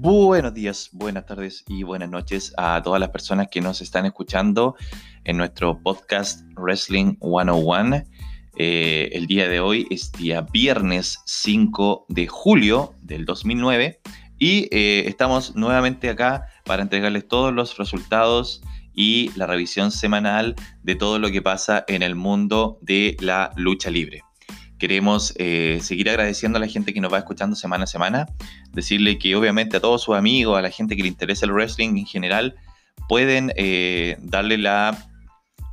Buenos días, buenas tardes y buenas noches a todas las personas que nos están escuchando en nuestro podcast Wrestling 101. Eh, el día de hoy es día viernes 5 de julio del 2009 y eh, estamos nuevamente acá para entregarles todos los resultados y la revisión semanal de todo lo que pasa en el mundo de la lucha libre. Queremos eh, seguir agradeciendo a la gente que nos va escuchando semana a semana, decirle que obviamente a todos sus amigos, a la gente que le interesa el wrestling en general, pueden eh, darle la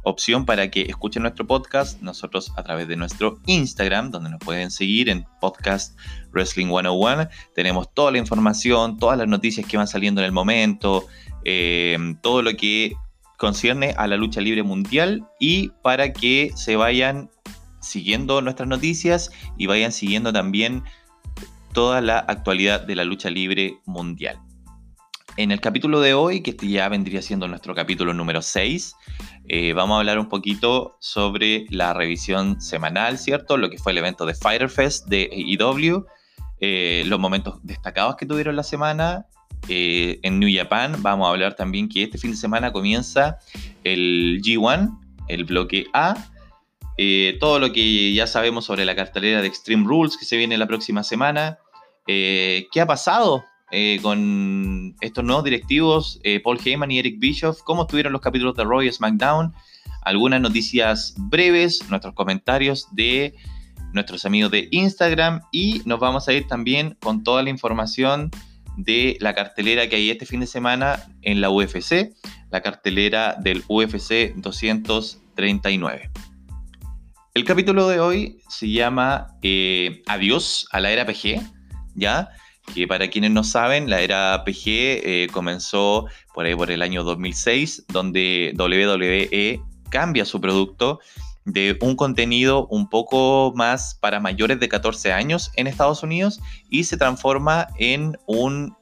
opción para que escuchen nuestro podcast, nosotros a través de nuestro Instagram, donde nos pueden seguir en podcast Wrestling 101. Tenemos toda la información, todas las noticias que van saliendo en el momento, eh, todo lo que concierne a la lucha libre mundial y para que se vayan siguiendo nuestras noticias y vayan siguiendo también toda la actualidad de la lucha libre mundial. En el capítulo de hoy, que este ya vendría siendo nuestro capítulo número 6, eh, vamos a hablar un poquito sobre la revisión semanal, ¿cierto? Lo que fue el evento de Fighter Fest de AEW, eh, los momentos destacados que tuvieron la semana. Eh, en New Japan vamos a hablar también que este fin de semana comienza el G1, el bloque A, eh, todo lo que ya sabemos sobre la cartelera de Extreme Rules que se viene la próxima semana. Eh, ¿Qué ha pasado eh, con estos nuevos directivos, Paul Heyman y Eric Bischoff? ¿Cómo estuvieron los capítulos de Roy SmackDown? Algunas noticias breves, nuestros comentarios de nuestros amigos de Instagram y nos vamos a ir también con toda la información de la cartelera que hay este fin de semana en la UFC, la cartelera del UFC 239. El capítulo de hoy se llama eh, Adiós a la era PG, ¿ya? Que para quienes no saben, la era PG eh, comenzó por ahí por el año 2006, donde WWE cambia su producto de un contenido un poco más para mayores de 14 años en Estados Unidos y se transforma en un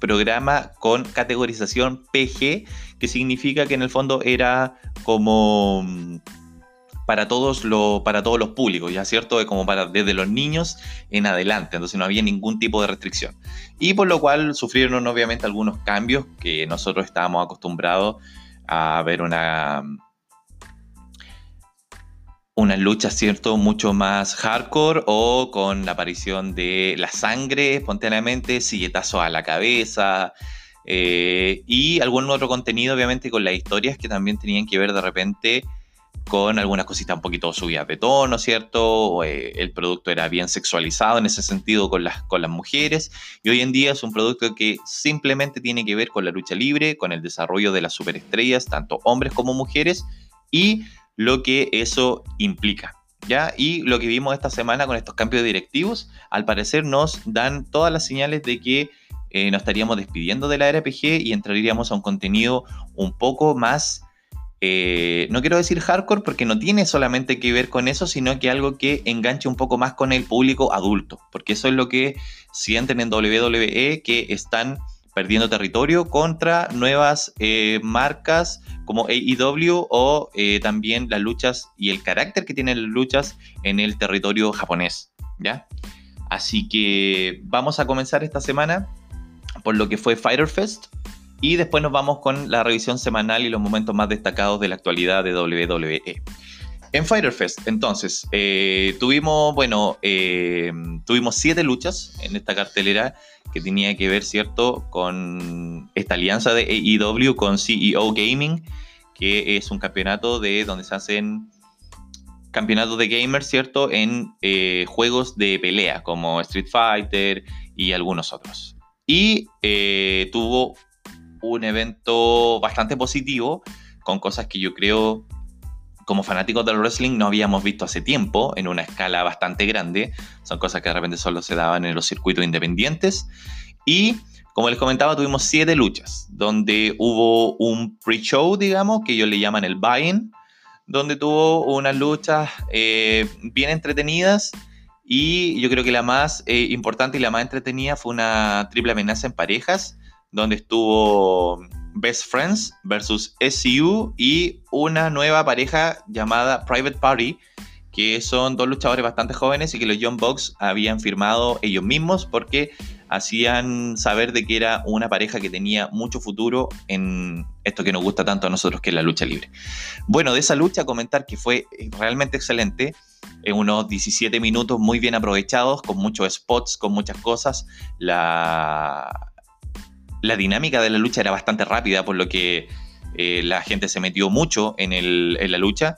programa con categorización PG, que significa que en el fondo era como para todos, para todos los públicos, ¿ya cierto? Como para desde los niños en adelante, entonces no había ningún tipo de restricción. Y por lo cual sufrieron obviamente algunos cambios que nosotros estábamos acostumbrados a ver una, una lucha, ¿cierto? Mucho más hardcore o con la aparición de la sangre espontáneamente, silletazo a la cabeza. Eh, y algún otro contenido, obviamente, con las historias que también tenían que ver de repente con algunas cositas un poquito subidas de tono, ¿cierto? Eh, el producto era bien sexualizado en ese sentido con las, con las mujeres y hoy en día es un producto que simplemente tiene que ver con la lucha libre, con el desarrollo de las superestrellas, tanto hombres como mujeres y lo que eso implica. ¿Ya? Y lo que vimos esta semana con estos cambios directivos, al parecer nos dan todas las señales de que eh, nos estaríamos despidiendo de la RPG y entraríamos a un contenido un poco más eh, no quiero decir hardcore porque no tiene solamente que ver con eso, sino que algo que enganche un poco más con el público adulto, porque eso es lo que sienten en WWE, que están perdiendo territorio contra nuevas eh, marcas como AEW o eh, también las luchas y el carácter que tienen las luchas en el territorio japonés, ¿ya? Así que vamos a comenzar esta semana por lo que fue Fighter Fest, y después nos vamos con la revisión semanal y los momentos más destacados de la actualidad de WWE. En Fighter Fest, entonces, eh, tuvimos, bueno, eh, tuvimos siete luchas en esta cartelera que tenía que ver, ¿cierto?, con esta alianza de AEW con CEO Gaming, que es un campeonato de donde se hacen campeonatos de gamers, ¿cierto?, en eh, juegos de pelea como Street Fighter y algunos otros. Y tuvo un evento bastante positivo, con cosas que yo creo como fanáticos del wrestling no habíamos visto hace tiempo, en una escala bastante grande. Son cosas que de repente solo se daban en los circuitos independientes. Y como les comentaba, tuvimos siete luchas, donde hubo un pre-show, digamos, que ellos le llaman el buy-in, donde tuvo unas luchas eh, bien entretenidas. Y yo creo que la más eh, importante y la más entretenida fue una triple amenaza en parejas, donde estuvo Best Friends versus SCU y una nueva pareja llamada Private Party, que son dos luchadores bastante jóvenes y que los Young Bucks habían firmado ellos mismos porque hacían saber de que era una pareja que tenía mucho futuro en esto que nos gusta tanto a nosotros, que es la lucha libre. Bueno, de esa lucha comentar que fue realmente excelente, en unos 17 minutos muy bien aprovechados, con muchos spots, con muchas cosas. La, la dinámica de la lucha era bastante rápida, por lo que eh, la gente se metió mucho en, la lucha.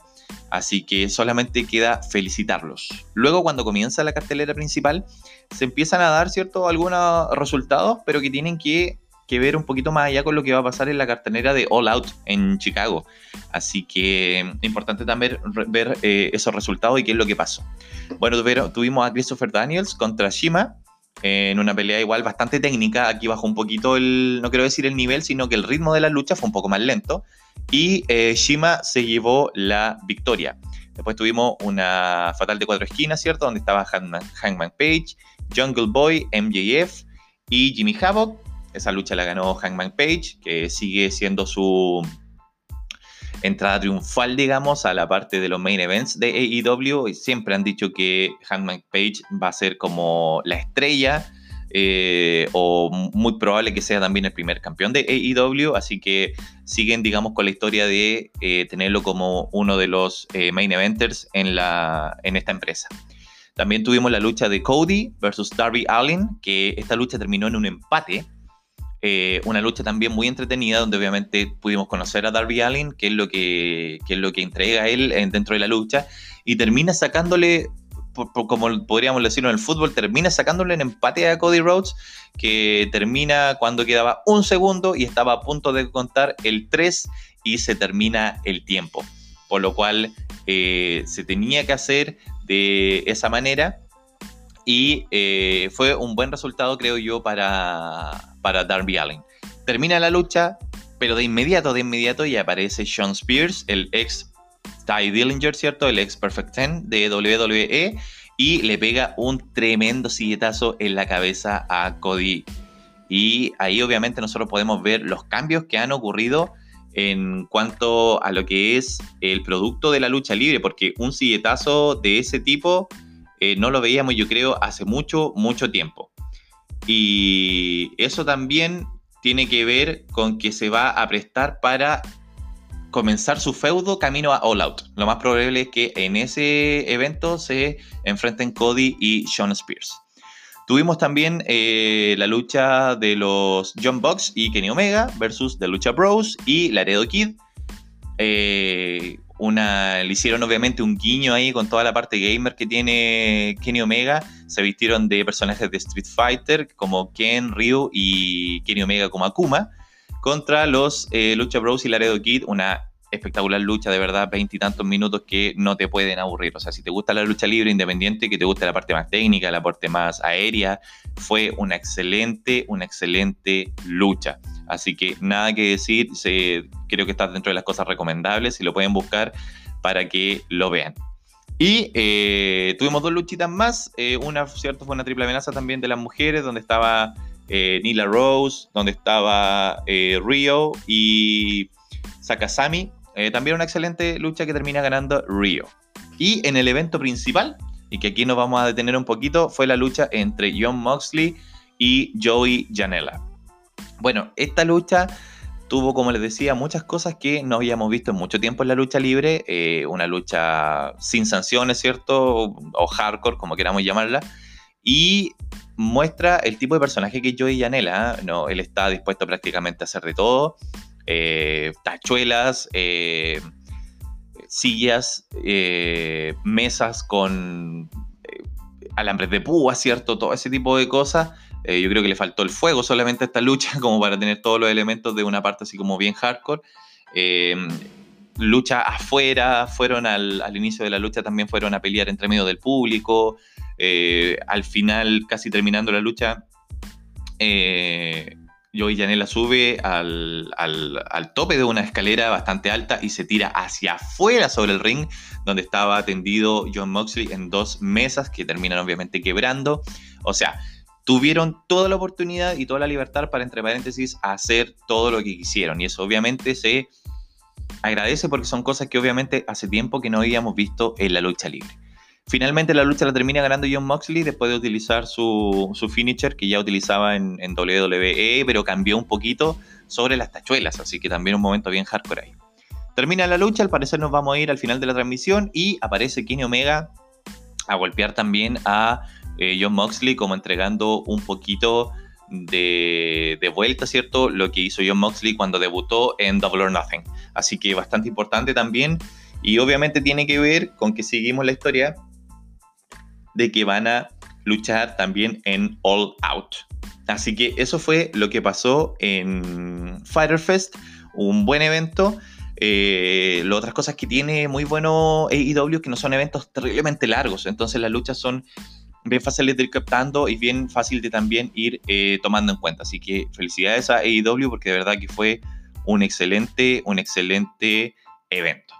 Así que solamente queda felicitarlos. Luego, cuando comienza la cartelera principal, se empiezan a dar, ¿cierto?, algunos resultados, pero que tienen que, ver un poquito más allá con lo que va a pasar en la cartelera de All Out en Chicago. Así que mm, importante también ver eh, esos resultados y qué es lo que pasó. Bueno, tuvimos a Christopher Daniels contra Shima en una pelea igual bastante técnica. Aquí bajó un poquito el, no quiero decir el nivel, sino que el ritmo de la lucha fue un poco más lento. Y eh, Shima se llevó la victoria. Después tuvimos una fatal de cuatro esquinas, ¿cierto? Donde estaba Hangman, Page, Jungle Boy, MJF y Jimmy Havoc. Esa lucha la ganó Hangman Page, que sigue siendo su entrada triunfal, digamos, a la parte de los main events de AEW. Y siempre han dicho que Hangman Page va a ser como la estrella. Eh, o muy probable que sea también el primer campeón de AEW, así que siguen, digamos, con la historia de eh, tenerlo como uno de los eh, main eventers en, la, en esta empresa. También tuvimos la lucha de Cody versus Darby Allin, que esta lucha terminó en un empate. Eh, una lucha también muy entretenida, donde obviamente pudimos conocer a Darby Allin, que es lo que, es lo que entrega él dentro de la lucha, y termina sacándole, como podríamos decirlo en el fútbol, termina sacándole en empate a Cody Rhodes, que termina cuando quedaba un segundo y estaba a punto de contar el 3 y se termina el tiempo. Por lo cual eh, se tenía que hacer de esa manera. Y eh, fue un buen resultado, creo yo, para, para Darby Allin. Termina la lucha, pero de inmediato, de inmediato ya aparece Sean Spears, el ex Ty Dillinger, ¿cierto? El ex Perfect Ten de WWE. Y le pega un tremendo silletazo en la cabeza a Cody. Y ahí obviamente nosotros podemos ver los cambios que han ocurrido en cuanto a lo que es el producto de la lucha libre, porque un silletazo de ese tipo eh, no lo veíamos yo creo hace mucho, mucho tiempo. Y eso también tiene que ver con que se va a prestar para comenzar su feudo camino a All Out. Lo más probable es que en ese evento se enfrenten Cody y Sean Spears. Tuvimos también eh, la lucha de los John Box y Kenny Omega versus The Lucha Bros y Laredo Kid. Eh, una, le hicieron obviamente un guiño ahí con toda la parte gamer que tiene Kenny Omega. Se vistieron de personajes de Street Fighter como Ken, Ryu y Kenny Omega como Akuma. Contra los eh, Lucha Bros y Laredo Kid, una espectacular lucha, de verdad, veintitantos minutos que no te pueden aburrir. O sea, si te gusta la lucha libre independiente, que te guste la parte más técnica, la parte más aérea, fue una excelente, una excelente lucha. Así que nada que decir, creo que está dentro de las cosas recomendables y lo pueden buscar para que lo vean. Y eh, tuvimos dos luchitas más. Eh, una, cierto, fue una triple amenaza también de las mujeres, donde estaba eh, Nila Rose, donde estaba Rio y Sakasami, eh, también una excelente lucha que termina ganando Rio. Y en el evento principal, y que aquí nos vamos a detener un poquito, fue la lucha entre John Moxley y Joey Janela. Bueno, esta lucha tuvo, como les decía, muchas cosas que no habíamos visto en mucho tiempo en la lucha libre. Eh, una lucha sin sanciones, ¿cierto? O hardcore, como queramos llamarla. Y muestra el tipo de personaje que Joey Janela. No, él está dispuesto prácticamente a hacer de todo. Eh, tachuelas, eh, sillas, eh, mesas con alambres de púa, ¿cierto? Todo ese tipo de cosas. Yo creo que le faltó el fuego solamente a esta lucha, como para tener todos los elementos de una parte así como bien hardcore. lucha afuera, fueron al, al, inicio de la lucha también fueron a pelear entre medio del público. al final, casi terminando la lucha, Joey Janela sube al, tope de una escalera bastante alta y se tira hacia afuera sobre el ring, donde estaba atendido John Moxley en dos mesas que terminan obviamente quebrando. O sea, tuvieron toda la oportunidad y toda la libertad para, entre paréntesis, hacer todo lo que quisieron. Y eso obviamente se agradece porque son cosas que obviamente hace tiempo que no habíamos visto en la lucha libre. Finalmente la lucha la termina ganando John Moxley después de utilizar su, finisher que ya utilizaba en, en, WWE, pero cambió un poquito sobre las tachuelas, así que también un momento bien hardcore ahí. Termina la lucha, al parecer nos vamos a ir al final de la transmisión y aparece Kenny Omega a golpear también a eh, John Moxley como entregando un poquito de, vuelta, ¿cierto? Lo que hizo John Moxley cuando debutó en Double or Nothing. Así que bastante importante también. Y obviamente tiene que ver con que seguimos la historia de que van a luchar también en All Out. Así que eso fue lo que pasó en Fighter Fest, un buen evento. Eh, las otras cosas que tiene muy bueno AEW que no son eventos terriblemente largos, entonces las luchas son bien fáciles de ir captando y bien fácil de también ir eh, tomando en cuenta. Así que felicidades a AEW porque de verdad que fue un excelente, un excelente evento.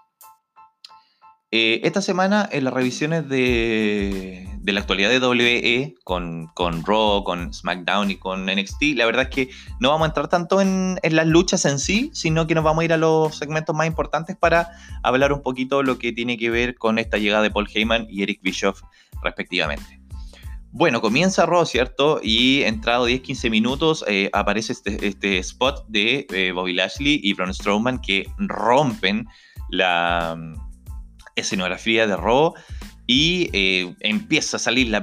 Eh, esta semana en las revisiones de, la actualidad de WWE con, con, Raw, con SmackDown y con NXT, la verdad es que no vamos a entrar tanto en, las luchas en sí, sino que nos vamos a ir a los segmentos más importantes para hablar un poquito lo que tiene que ver con esta llegada de Paul Heyman y Eric Bischoff respectivamente. Bueno, comienza Raw, ¿cierto? Y entrado 10-15 minutos eh, aparece este, este, spot de eh, Bobby Lashley y Braun Strowman que rompen la escenografía de Raw y eh, empieza a salir la,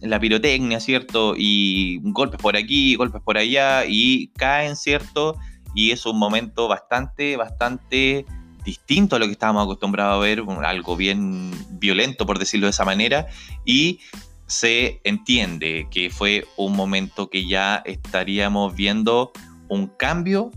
la pirotecnia, ¿cierto? Y golpes por aquí, golpes por allá, y caen, ¿cierto? Y es un momento bastante, bastante distinto a lo que estábamos acostumbrados a ver, algo bien violento, por decirlo de esa manera, y se entiende que fue un momento que ya estaríamos viendo un cambio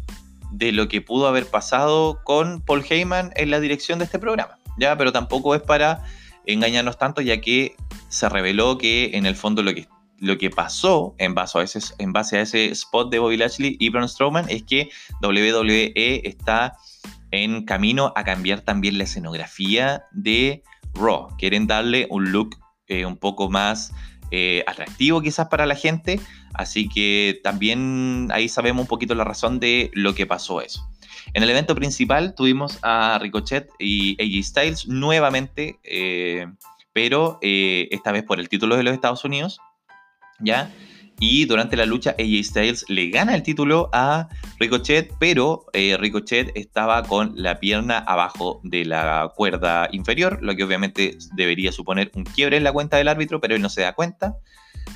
de lo que pudo haber pasado con Paul Heyman en la dirección de este programa. ¿ya? Pero tampoco es para engañarnos tanto, ya que se reveló que en el fondo lo que, lo que pasó en base, a ese, en base a ese spot de Bobby Lashley y Braun Strowman es que WWE está en camino a cambiar también la escenografía de Raw. Quieren darle un look eh, un poco más eh, atractivo quizás para la gente, así que también ahí sabemos un poquito la razón de lo que pasó eso. En el evento principal tuvimos a Ricochet y AJ Styles nuevamente, eh, pero esta vez por el título de los Estados Unidos, ¿ya? Y durante la lucha AJ Styles le gana el título a Ricochet, pero eh, Ricochet estaba con la pierna abajo de la cuerda inferior, lo que obviamente debería suponer un quiebre en la cuenta del árbitro, pero él no se da cuenta.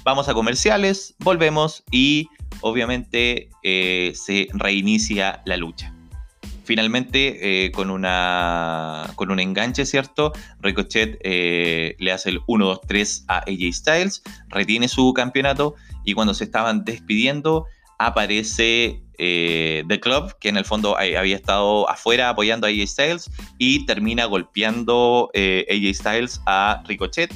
Vamos a comerciales, volvemos y obviamente se reinicia la lucha. Finalmente, eh, con, una, con un enganche, ¿cierto? Ricochet eh, le hace el 1-2-3 a AJ Styles, retiene su campeonato y cuando se estaban despidiendo aparece eh, The Club, que en el fondo había estado afuera apoyando a AJ Styles y termina golpeando AJ Styles a Ricochet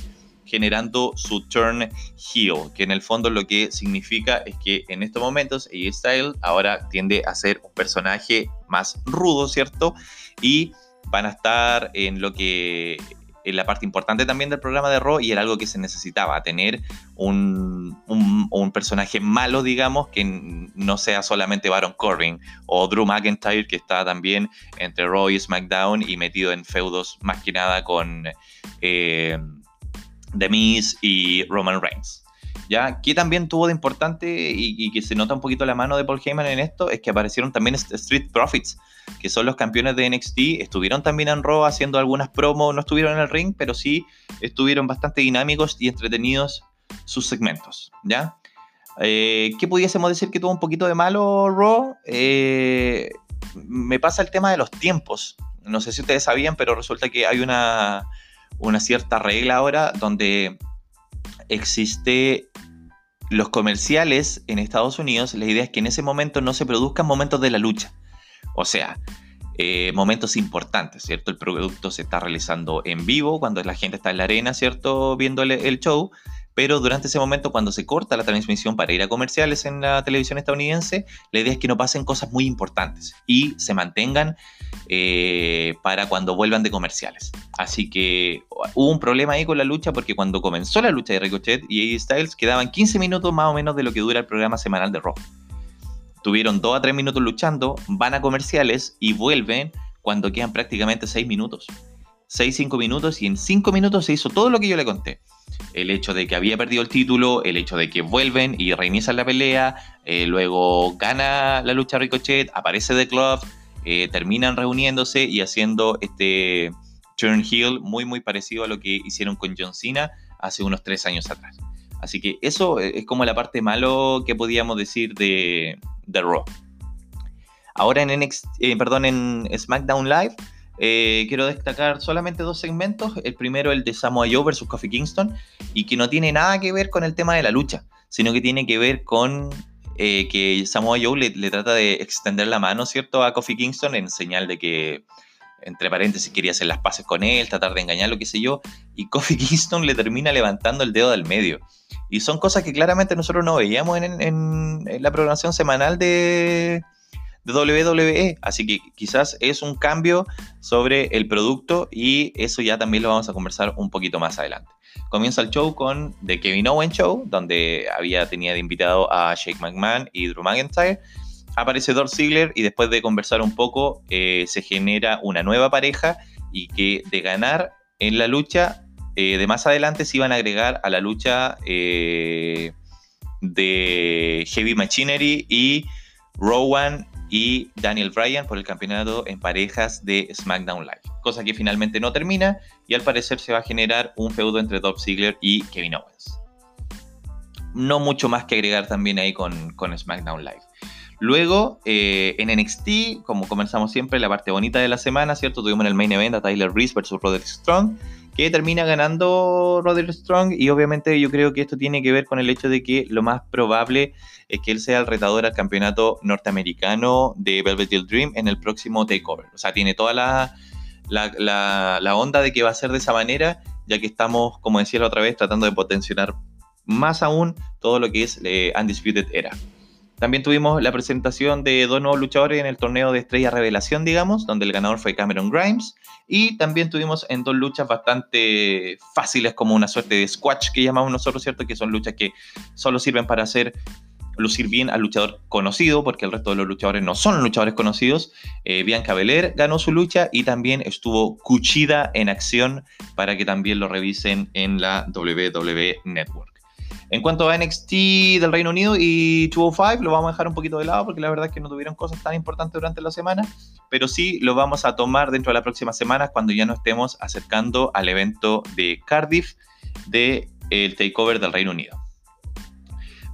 generando su turn heel, que en el fondo lo que significa es que en estos momentos AJ Styles ahora tiende a ser un personaje más rudo, ¿cierto? Y van a estar en lo que la parte importante también del programa de Raw y era algo que se necesitaba, tener un, un, personaje malo, digamos, que no sea solamente Baron Corbin o Drew McIntyre, que está también entre Raw y SmackDown y metido en feudos más que nada con eh, The Miz y Roman Reigns. ¿Ya? Que también tuvo de importante y, que se nota un poquito la mano de Paul Heyman en esto, es que aparecieron también Street Profits, que son los campeones de NXT, estuvieron también en Raw haciendo algunas promos, no estuvieron en el ring, pero sí estuvieron bastante dinámicos y entretenidos sus segmentos, ¿ya? Eh, ¿Qué pudiésemos decir que tuvo un poquito de malo Raw? Eh, me pasa el tema de los tiempos. No sé si ustedes sabían, pero resulta que hay una una cierta regla ahora donde existe los comerciales en Estados Unidos, la idea es que en ese momento no se produzcan momentos de la lucha. O sea, eh, momentos importantes, ¿cierto? El producto se está realizando en vivo cuando la gente está en la arena, ¿cierto? Viendo el show pero durante ese momento cuando se corta la transmisión para ir a comerciales en la televisión estadounidense, la idea es que no pasen cosas muy importantes y se mantengan eh, para cuando vuelvan de comerciales. Así que hubo un problema ahí con la lucha porque cuando comenzó la lucha de Ricochet y AJ Styles quedaban 15 minutos más o menos de lo que dura el programa semanal de Raw. Tuvieron 2 a 3 minutos luchando, van a comerciales y vuelven cuando quedan prácticamente 6 minutos. 6-5 minutos y en 5 minutos se hizo todo lo que yo le conté. El hecho de que había perdido el título, el hecho de que vuelven y reinician la pelea, eh, luego gana la lucha Ricochet, aparece The Club, eh, terminan reuniéndose y haciendo este turn heel muy muy parecido a lo que hicieron con John Cena hace unos 3 años atrás. Así que eso es como la parte malo que podíamos decir de, de Raw. Ahora en, eh, perdón, en SmackDown Live eh, quiero destacar solamente dos segmentos. El primero, el de Samoa Joe versus Kofi Kingston, y que no tiene nada que ver con el tema de la lucha, sino que tiene que ver con eh, que Samoa Joe le, trata de extender la mano, ¿cierto?, a Kofi Kingston en señal de que, entre paréntesis, quería hacer las paces con él, tratar de engañarlo, qué sé yo, y Kofi Kingston le termina levantando el dedo del medio. Y son cosas que claramente nosotros no veíamos en la programación semanal de, WWE. Así que quizás es un cambio sobre el producto y eso ya también lo vamos a conversar un poquito más adelante. Comienza el show con The Kevin Owens Show, donde había tenía de invitado a Shake McMahon y Drew McIntyre. Aparece Dolph Ziggler y después de conversar un poco eh, se genera una nueva pareja y que de ganar en la lucha eh, de más adelante se iban a agregar a la lucha eh, de Heavy Machinery y Rowan y Daniel Bryan por el campeonato en parejas de SmackDown Live. Cosa que finalmente no termina y al parecer se va a generar un feudo entre Dolph Ziggler y Kevin Owens. No mucho más que agregar también ahí con, SmackDown Live. Luego, eh, en NXT, como comenzamos siempre, la parte bonita de la semana, ¿cierto? Tuvimos en el main event a Tyler Reese versus Roderick Strong, que termina ganando Roderick Strong, y obviamente yo creo que esto tiene que ver con el hecho de que lo más probable es que él sea el retador al campeonato norteamericano de Velvet Dream en el próximo Takeover. O sea, tiene toda la, la, onda de que va a ser de esa manera, ya que estamos, como decía la otra vez, tratando de potenciar más aún todo lo que es eh, Undisputed Era. También tuvimos la presentación de dos nuevos luchadores en el torneo de estrella revelación, digamos, donde el ganador fue Cameron Grimes. Y también tuvimos en dos luchas bastante fáciles, como una suerte de squash que llamamos nosotros, ¿cierto? Que son luchas que solo sirven para hacer lucir bien al luchador conocido, porque el resto de los luchadores no son luchadores conocidos. Eh, Bianca Belair ganó su lucha y también estuvo Cuchida en acción para que también lo revisen en la WWE Network. En cuanto a NXT del Reino Unido y 205, lo vamos a dejar un poquito de lado porque la verdad es que no tuvieron cosas tan importantes durante la semana, pero sí lo vamos a tomar dentro de las próximas semanas cuando ya nos estemos acercando al evento de Cardiff del el Takeover del Reino Unido.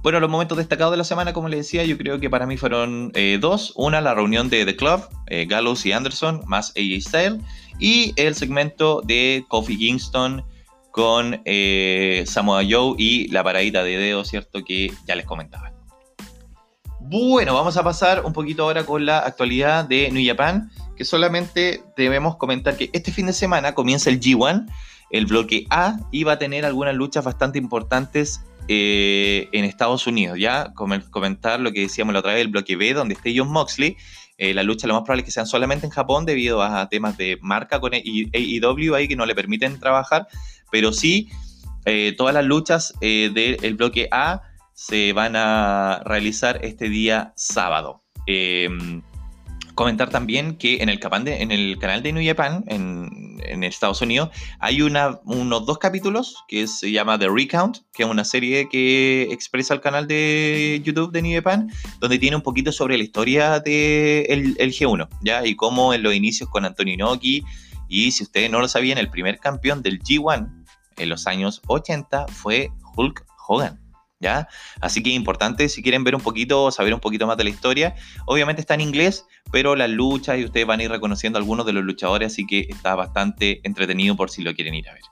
Bueno, los momentos destacados de la semana, como les decía, yo creo que para mí fueron eh, dos. Una, la reunión de The Club, eh, Gallows y Anderson, más AJ Styles. Y el segmento de Kofi Kingston con eh, Samoa Joe y la paradita de dedo, ¿cierto? Que ya les comentaba. Bueno, vamos a pasar un poquito ahora con la actualidad de New Japan, que solamente debemos comentar que este fin de semana comienza el G1, el bloque A, y va a tener algunas luchas bastante importantes eh, en Estados Unidos. Ya comentar lo que decíamos la otra vez, el bloque B, donde esté John Moxley. Eh, la lucha lo más probable es que sean solamente en Japón debido a temas de marca con AEW ahí que no le permiten trabajar, pero sí eh, todas las luchas del bloque A se van a realizar este día sábado. Em, comentar también que en el, en el canal de New Japan, en, Estados Unidos, hay unos dos capítulos que se llama The Recount, que es una serie que expresa el canal de YouTube de New Japan, donde tiene un poquito sobre la historia del el G1, ¿ya? Y cómo en los inicios con Antonio Inoki, y si ustedes no lo sabían, el primer campeón del G1 en los años 80 fue Hulk Hogan. ¿Ya? Así que importante si quieren ver un poquito, saber un poquito más de la historia. Obviamente está en inglés, pero las luchas y ustedes van a ir reconociendo algunos de los luchadores, así que está bastante entretenido por si lo quieren ir a ver.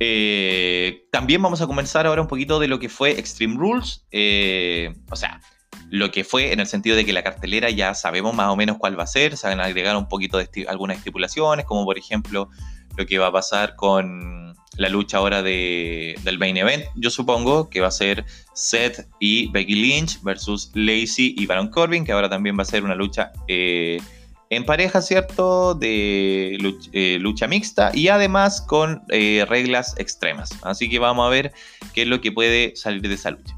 Eh, también vamos a comenzar ahora un poquito de lo que fue Extreme Rules. Eh, o sea, lo que fue en el sentido de que la cartelera ya sabemos más o menos cuál va a ser. Se van a agregar un poquito de algunas estipulaciones, como por ejemplo lo que va a pasar con la lucha ahora de, del main event. Yo supongo que va a ser Seth y Becky Lynch versus Lacey y Baron Corbin, que ahora también va a ser una lucha eh, en pareja, ¿cierto? De eh, lucha, mixta y además con eh, reglas extremas. Así que vamos a ver qué es lo que puede salir de esa lucha.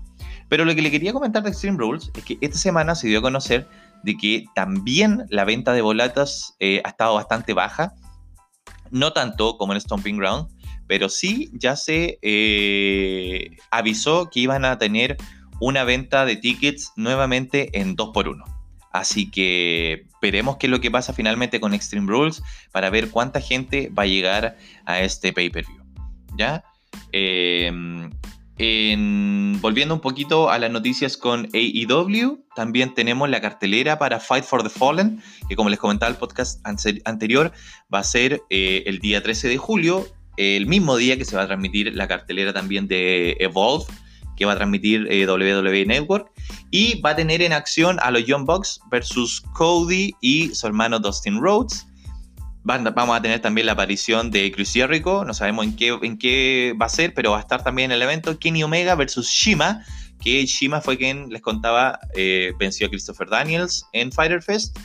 Pero lo que le quería comentar de Extreme Rules es que esta semana se dio a conocer de que también la venta de boletas ha estado bastante baja No tanto como en Stomping Ground, pero sí ya se eh, avisó que iban a tener una venta de tickets nuevamente en 2x1. Así que veremos qué es lo que pasa finalmente con Extreme Rules para ver cuánta gente va a llegar a este pay-per-view. ¿Ya? Em, volviendo un poquito a las noticias con AEW, también tenemos la cartelera para Fight for the Fallen, que como les comentaba el podcast anterior, va a ser eh, el día 13 de julio, el mismo día que se va a transmitir la cartelera también de Evolve, que va a transmitir eh, WWE Network, y va a tener en acción a los Young Bucks versus Cody y su hermano Dustin Rhodes vamos a tener también la aparición de Chris Jericho, no sabemos en qué, en qué va a ser, pero va a estar también en el evento Kenny Omega versus Shima, que Shima fue quien les contaba, eh, venció a Christopher Daniels en Fighter Fest.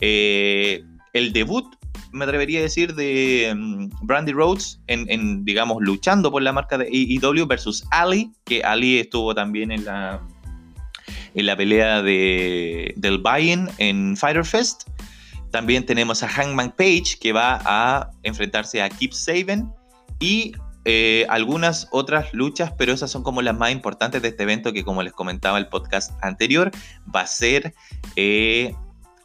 Eh, el debut, me atrevería a decir, de um, Brandy Rhodes en, digamos, luchando por la marca de AEW versus Ali, que Ali estuvo también en la, en la pelea de, del buy-in en Fighter Fest. También tenemos a Hangman Page que va a enfrentarse a Keep Saban y eh, algunas otras luchas, pero esas son como las más importantes de este evento que como les comentaba el podcast anterior, va a ser eh,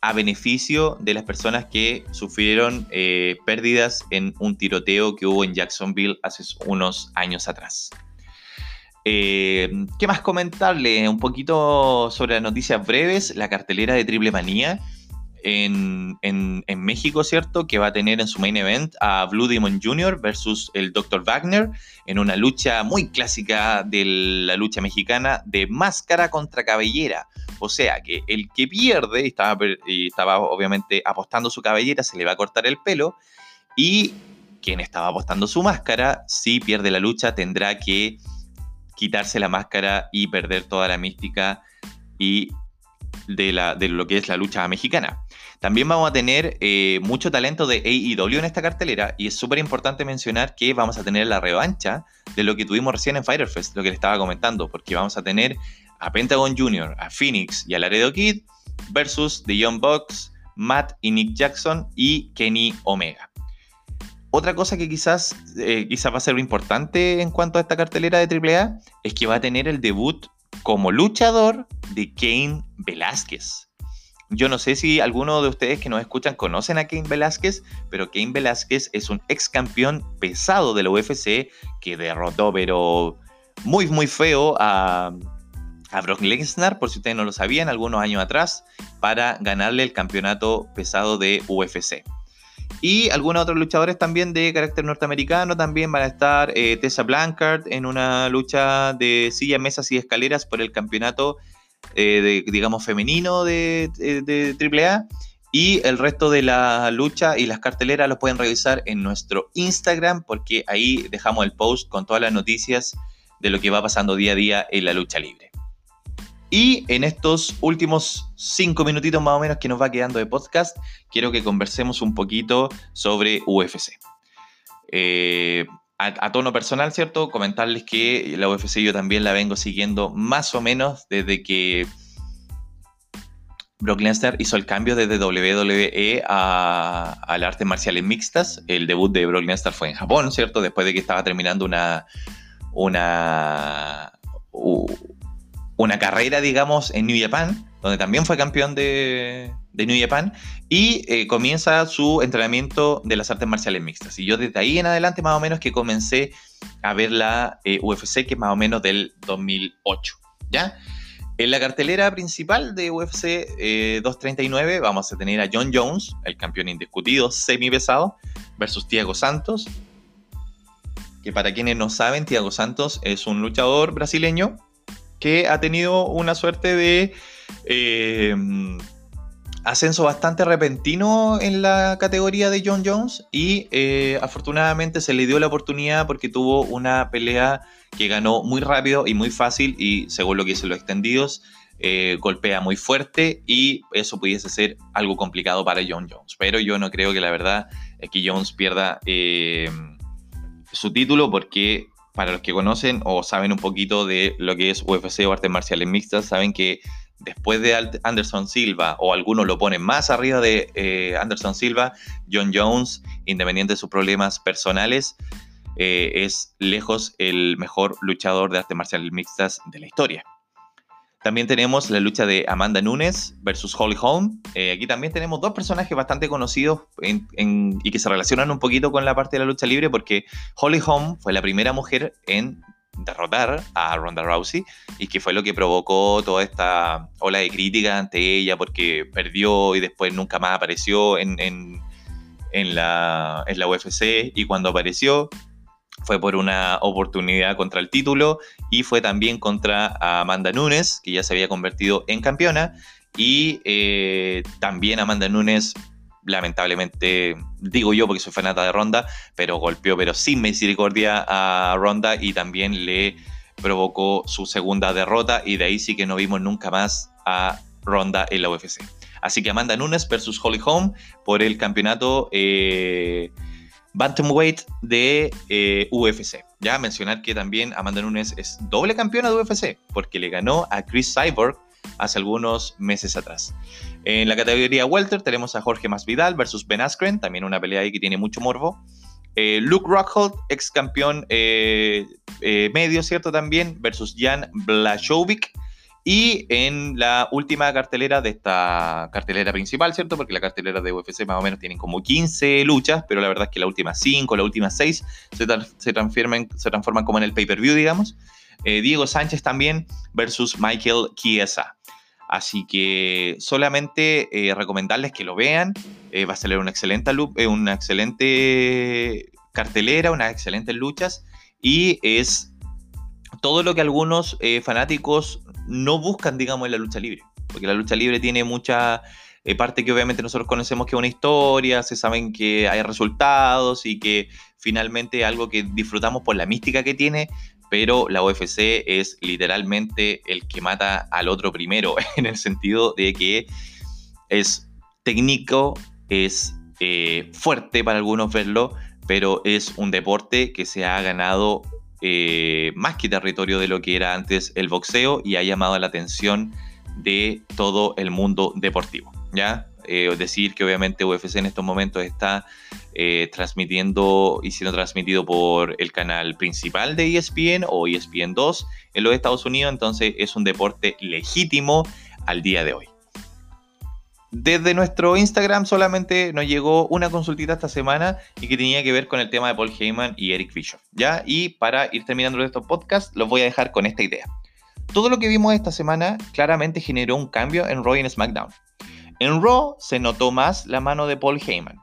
a beneficio de las personas que sufrieron eh, pérdidas en un tiroteo que hubo en Jacksonville hace unos años atrás. ¿Qué más comentarle? Un poquito sobre las noticias breves, la cartelera de Triple Manía en, México, ¿cierto? Que va a tener en su main event a Blue Demon Jr. versus el Dr. Wagner en una lucha muy clásica de la lucha mexicana de máscara contra cabellera. O sea que el que pierde, y estaba, y estaba obviamente apostando su cabellera, se le va a cortar el pelo. Y quien estaba apostando su máscara, si pierde la lucha, tendrá que quitarse la máscara y perder toda la mística y de, la, de lo que es la lucha mexicana. También vamos a tener eh, mucho talento de AEW en esta cartelera y es súper importante mencionar que vamos a tener la revancha de lo que tuvimos recién en Fighter Fest, lo que le estaba comentando, porque vamos a tener a Pentagon Jr., a Phoenix y a Laredo Kid versus The Young Bucks, Matt y Nick Jackson y Kenny Omega. Otra cosa que quizás, eh, quizás va a ser importante en cuanto a esta cartelera de AAA es que va a tener el debut como luchador de Kane Velázquez. Yo no sé si alguno de ustedes que nos escuchan conocen a Kane Velázquez, pero Kane Velázquez es un ex campeón pesado de la UFC que derrotó, pero muy, muy feo a, a Brock Lesnar, por si ustedes no lo sabían, algunos años atrás, para ganarle el campeonato pesado de UFC. Y algunos otros luchadores también de carácter norteamericano también van a estar eh, Tessa Blancard en una lucha de sillas, mesas y escaleras por el campeonato, eh, digamos, femenino de, de, AAA. Y el resto de la lucha y las carteleras los pueden revisar en nuestro Instagram porque ahí dejamos el post con todas las noticias de lo que va pasando día a día en la lucha libre. Y en estos últimos cinco minutitos más o menos que nos va quedando de podcast, quiero que conversemos un poquito sobre UFC. Eh, a, tono personal, ¿cierto? Comentarles que la UFC yo también la vengo siguiendo más o menos desde que Brock Lesnar hizo el cambio desde WWE al arte marciales mixtas. El debut de Brock Lesnar fue en Japón, ¿cierto? Después de que estaba terminando una, una, una carrera, digamos, en New Japan, donde también fue campeón de, New Japan, y eh, comienza su entrenamiento de las artes marciales mixtas. Y yo desde ahí en adelante, más o menos, que comencé a ver la eh, UFC, que es más o menos del 2008, ¿ya? En la cartelera principal de UFC 239 eh, vamos a tener a John Jones, el campeón indiscutido semi pesado, versus Thiago Santos, que para quienes no saben, Thiago Santos es un luchador brasileño que ha tenido una suerte de eh, ascenso bastante repentino en la categoría de John Jones y eh, afortunadamente se le dio la oportunidad porque tuvo una pelea que ganó muy rápido y muy fácil y según lo que dicen los extendidos, eh, golpea muy fuerte y eso pudiese ser algo complicado para John Jones. Pero yo no creo que la verdad es que Jones pierda su título porque para los que conocen o saben un poquito de lo que es UFC o artes marciales mixtas, saben que después de Anderson Silva, o algunos lo ponen más arriba de eh, Anderson Silva, John Jones, independiente de sus problemas personales, eh, es lejos el mejor luchador de artes marciales mixtas de la historia. También tenemos la lucha de Amanda Nunes versus Holly Holm. Eh, aquí también tenemos dos personajes bastante conocidos y que se relacionan un poquito con la parte de la lucha libre porque Holly Holm fue la primera mujer en derrotar a Ronda Rousey y que fue lo que provocó toda esta ola de crítica ante ella porque perdió y después nunca más apareció en, la, en la UFC y cuando apareció fue por una oportunidad contra el título y fue también contra Amanda Nunes, que ya se había convertido en campeona. Y eh, también Amanda Nunes, lamentablemente, digo yo porque soy fanata de Ronda, pero golpeó, pero sin misericordia a Ronda y también le provocó su segunda derrota. Y de ahí sí que no vimos nunca más a Ronda en la UFC. Así que Amanda Nunes versus Holly Holm por el campeonato. Eh, Bantamweight de eh, UFC. Ya mencionar que también Amanda Nunes es doble campeona de UFC porque le ganó a Chris Cyborg hace algunos meses atrás. En la categoría Welter tenemos a Jorge Masvidal versus Ben Askren, también una pelea ahí que tiene mucho morbo. Eh, Luke Rockhold, ex campeón eh, medio, ¿cierto? También, versus Jan Blachowicz. Y en la última cartelera de esta cartelera principal, ¿cierto? Porque la cartelera de UFC más o menos tienen como 15 luchas, pero la verdad es que las últimas 5, las últimas 6 se, transforman, se transforman como en el pay-per-view, digamos. Eh, Diego Sánchez también versus Michael Chiesa. Así que solamente eh, recomendarles que lo vean. Eh, va a salir una excelente, una excelente cartelera, unas excelentes luchas. Y es todo lo que algunos fanáticos no buscan, digamos, en la lucha libre. Porque la lucha libre tiene mucha eh, parte que obviamente nosotros conocemos que es una historia, se saben que hay resultados y que finalmente es algo que disfrutamos por la mística que tiene, pero la UFC es literalmente el que mata al otro primero, en el sentido de que es técnico, es eh, fuerte para algunos verlo, pero es un deporte que se ha ganado eh, más que territorio de lo que era antes el boxeo y ha llamado la atención de todo el mundo deportivo. ¿ya? Eh, decir que obviamente UFC en estos momentos está eh, transmitiendo y siendo transmitido por el canal principal de ESPN o ESPN 2 en los Estados Unidos, entonces es un deporte legítimo al día de hoy. Desde nuestro Instagram solamente nos llegó una consultita esta semana y que tenía que ver con el tema de Paul Heyman y Eric Bischoff. ¿ya? Y para ir terminando estos podcasts, los voy a dejar con esta idea. Todo lo que vimos esta semana claramente generó un cambio en Raw y en SmackDown. En Raw se notó más la mano de Paul Heyman.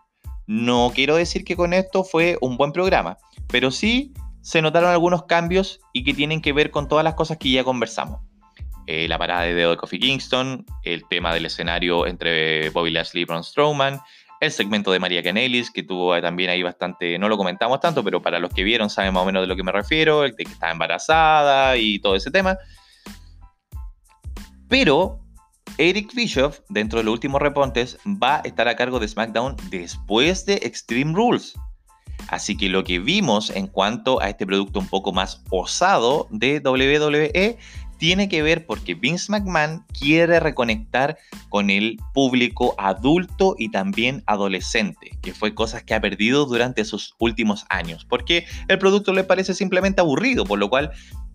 No quiero decir que con esto fue un buen programa, pero sí se notaron algunos cambios y que tienen que ver con todas las cosas que ya conversamos. Eh, la parada de dedo de Kofi Kingston, el tema del escenario entre Bobby Lashley y Braun Strowman, el segmento de María Canelis, que tuvo también ahí bastante, no lo comentamos tanto, pero para los que vieron saben más o menos de lo que me refiero, el de que estaba embarazada y todo ese tema. Pero Eric Bischoff, dentro de los últimos repontes, va a estar a cargo de SmackDown después de Extreme Rules. Así que lo que vimos en cuanto a este producto un poco más osado de WWE tiene que ver porque Vince McMahon quiere reconectar con el público adulto y también adolescente, que fue cosas que ha perdido durante sus últimos años, porque el producto le parece simplemente aburrido, por lo cual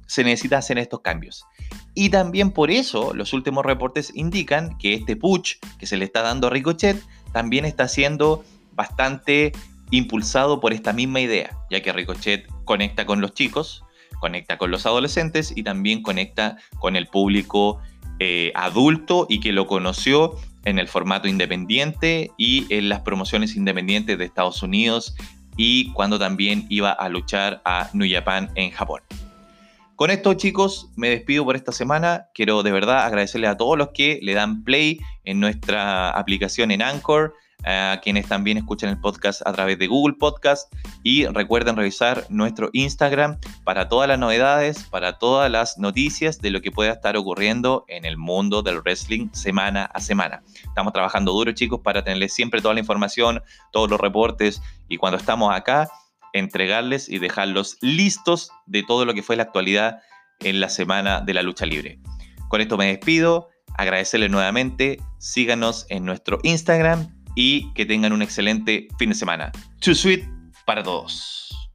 se necesita hacer estos cambios. Y también por eso los últimos reportes indican que este push que se le está dando a Ricochet también está siendo bastante impulsado por esta misma idea, ya que Ricochet conecta con los chicos, conecta con los adolescentes y también conecta con el público eh, adulto y que lo conoció en el formato independiente y en las promociones independientes de Estados Unidos y cuando también iba a luchar a New Japan en Japón. Con esto chicos, me despido por esta semana. Quiero de verdad agradecerle a todos los que le dan play en nuestra aplicación en Anchor a quienes también escuchan el podcast a través de Google Podcast y recuerden revisar nuestro Instagram para todas las novedades, para todas las noticias de lo que pueda estar ocurriendo en el mundo del wrestling semana a semana. Estamos trabajando duro chicos para tenerles siempre toda la información, todos los reportes y cuando estamos acá entregarles y dejarlos listos de todo lo que fue la actualidad en la semana de la lucha libre. Con esto me despido agradecerles nuevamente, síganos en nuestro Instagram y que tengan un excelente fin de semana. Too sweet para todos.